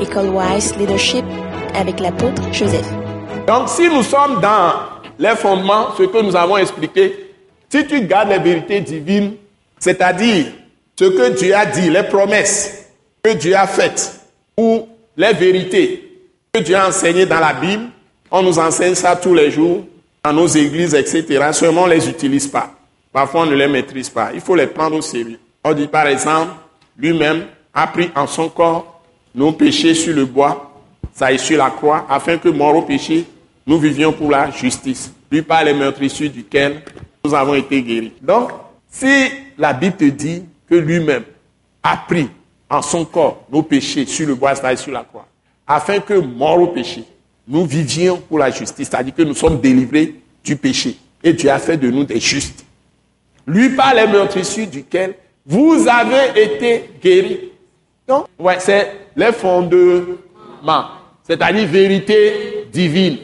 École Wise Leadership avec l'apôtre Joseph. Donc si nous sommes dans les fondements, ce que nous avons expliqué, si tu gardes les vérités divines, c'est-à-dire ce que Dieu a dit, les promesses que Dieu a faites, ou les vérités que Dieu a enseignées dans la Bible, on nous enseigne ça tous les jours dans nos églises, etc. Seulement on ne les utilise pas. Parfois on ne les maîtrise pas. Il faut les prendre au sérieux. On dit par exemple, lui-même a pris en son corps nos péchés sur le bois, ça est sur la croix, afin que mort au péché, nous vivions pour la justice. Lui par les meurtrissures duquel nous avons été guéris. Donc, si la Bible te dit que lui-même a pris en son corps nos péchés sur le bois, ça est sur la croix, afin que mort au péché, nous vivions pour la justice, c'est-à-dire que nous sommes délivrés du péché. Et Dieu a fait de nous des justes. Lui par les meurtrissures duquel vous avez été guéris. Donc, ouais, c'est les fondements, c'est-à-dire vérité divine,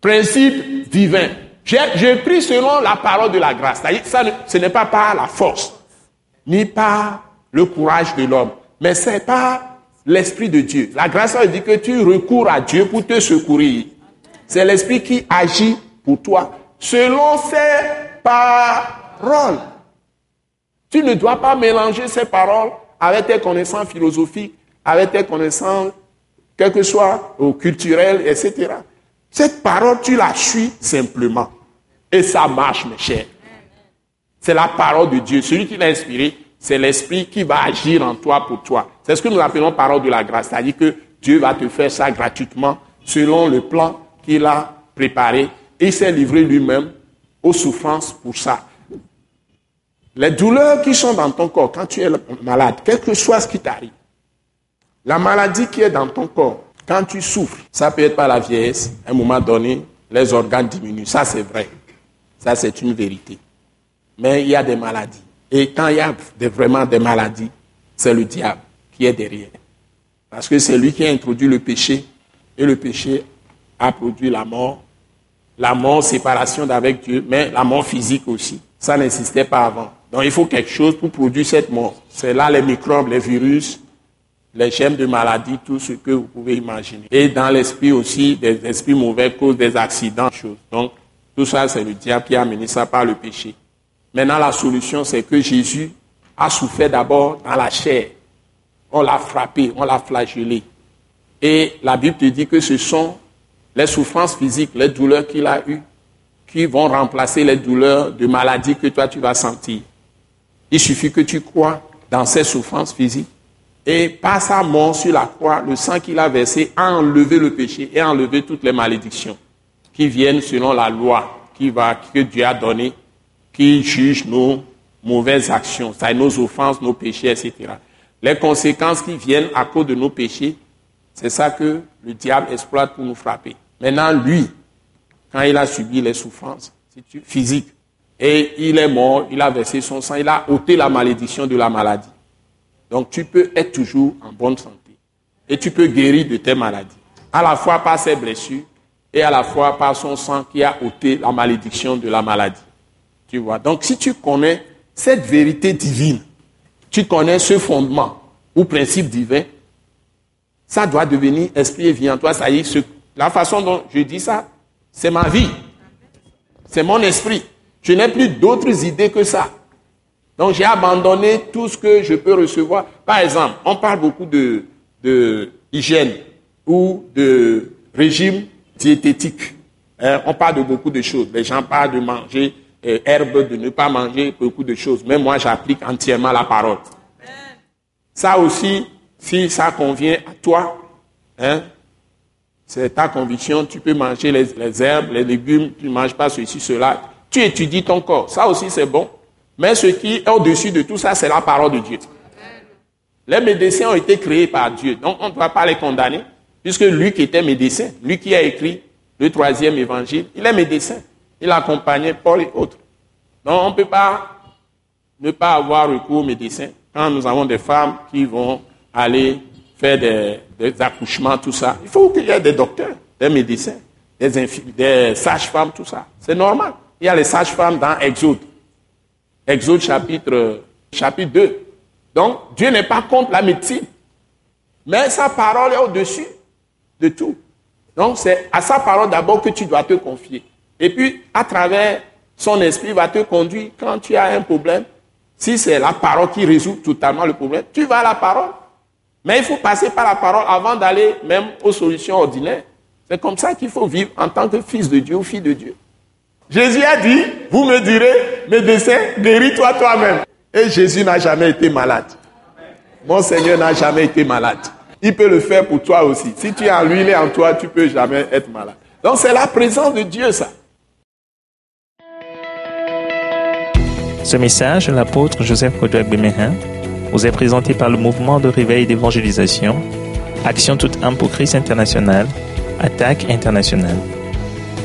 principe divin. J'ai pris selon la parole de la grâce. Ça, ce n'est pas par la force, ni par le courage de l'homme, mais c'est par l'Esprit de Dieu. La grâce, ça veut dire que tu recours à Dieu pour te secourir. C'est l'Esprit qui agit pour toi selon ses paroles. Tu ne dois pas mélanger ces paroles avec tes connaissances philosophiques, avec tes connaissances, quel que soit au culturel, etc. Cette parole, tu la suis simplement. Et ça marche, mes chers. C'est la parole de Dieu. Celui qui l'a inspiré, c'est l'Esprit qui va agir en toi pour toi. C'est ce que nous appelons parole de la grâce. C'est-à-dire que Dieu va te faire ça gratuitement selon le plan qu'il a préparé. Et il s'est livré lui-même aux souffrances pour ça. Les douleurs qui sont dans ton corps quand tu es malade, quel que soit ce qui t'arrive, la maladie qui est dans ton corps, quand tu souffres, ça peut être par la vieillesse, à un moment donné, les organes diminuent. Ça, c'est vrai. Ça, c'est une vérité. Mais il y a des maladies. Et quand il y a vraiment des maladies, c'est le diable qui est derrière. Parce que c'est lui qui a introduit le péché. Et le péché a produit la mort. La mort, séparation d'avec Dieu, mais la mort physique aussi. Ça n'existait pas avant. Donc il faut quelque chose pour produire cette mort. C'est là les microbes, les virus, les germes de maladie, tout ce que vous pouvez imaginer. Et dans l'esprit aussi, des esprits mauvais causent des accidents, choses. Donc tout ça, c'est le diable qui a amené ça par le péché. Maintenant, la solution, c'est que Jésus a souffert d'abord dans la chair. On l'a frappé, on l'a flagellé. Et la Bible te dit que ce sont les souffrances physiques, les douleurs qu'il a eues, qui vont remplacer les douleurs de maladie que toi tu vas sentir. Il suffit que tu crois dans ces souffrances physiques. Et par sa mort sur la croix, le sang qu'il a versé a enlevé le péché et a enlevé toutes les malédictions qui viennent selon la loi que Dieu a donnée, qui juge nos mauvaises actions, c'est nos offenses, nos péchés, etc. Les conséquences qui viennent à cause de nos péchés, c'est ça que le diable exploite pour nous frapper. Maintenant, lui, quand il a subi les souffrances physiques, et il est mort, il a versé son sang, il a ôté la malédiction de la maladie. Donc tu peux être toujours en bonne santé. Et tu peux guérir de tes maladies. À la fois par ses blessures et à la fois par son sang qui a ôté la malédiction de la maladie. Tu vois? Donc si tu connais cette vérité divine, tu connais ce fondement ou principe divin, ça doit devenir esprit et vie en toi. Ça y est, la façon dont je dis ça, c'est ma vie. C'est mon esprit. Je n'ai plus d'autres idées que ça. Donc j'ai abandonné tout ce que je peux recevoir. Par exemple, on parle beaucoup de, hygiène ou de régime diététique. Hein, on parle de beaucoup de choses. Les gens parlent de manger euh, herbe, de ne pas manger beaucoup de choses. Mais moi, j'applique entièrement la parole. Ça aussi, si ça convient à toi, hein, c'est ta conviction, tu peux manger les, les herbes, les légumes, tu ne manges pas ceci, cela tu étudies ton corps. Ça aussi, c'est bon. Mais ce qui est au-dessus de tout ça, c'est la parole de Dieu. Les médecins ont été créés par Dieu. Donc, on ne doit pas les condamner. Puisque lui qui était médecin, lui qui a écrit le troisième évangile, il est médecin. Il accompagnait Paul et autres. Donc, on ne peut pas ne pas avoir recours aux médecins quand nous avons des femmes qui vont aller faire des, accouchements, tout ça. Il faut qu'il y ait des docteurs, des médecins, des, des sages-femmes, tout ça. C'est normal. Il y a les sages-femmes dans Exode. Exode chapitre, chapitre 2. Donc, Dieu n'est pas contre la médecine. Mais sa parole est au-dessus de tout. Donc c'est à sa parole d'abord que tu dois te confier. Et puis, à travers son esprit, va te conduire quand tu as un problème. Si c'est la parole qui résout totalement le problème, tu vas à la parole. Mais il faut passer par la parole avant d'aller même aux solutions ordinaires. C'est comme ça qu'il faut vivre en tant que fils de Dieu ou fille de Dieu. Jésus a dit, vous me direz, médecin, guéris-toi toi-même. Et Jésus n'a jamais été malade. Mon Seigneur n'a jamais été malade. Il peut le faire pour toi aussi. Si tu as lui, en toi, tu peux jamais être malade. Donc c'est la présence de Dieu, ça. Ce message l'apôtre Joseph Kodouak Bemehin vous est présenté par le mouvement de réveil d'évangélisation, Action toute âme pour Christ international, Attaque internationale.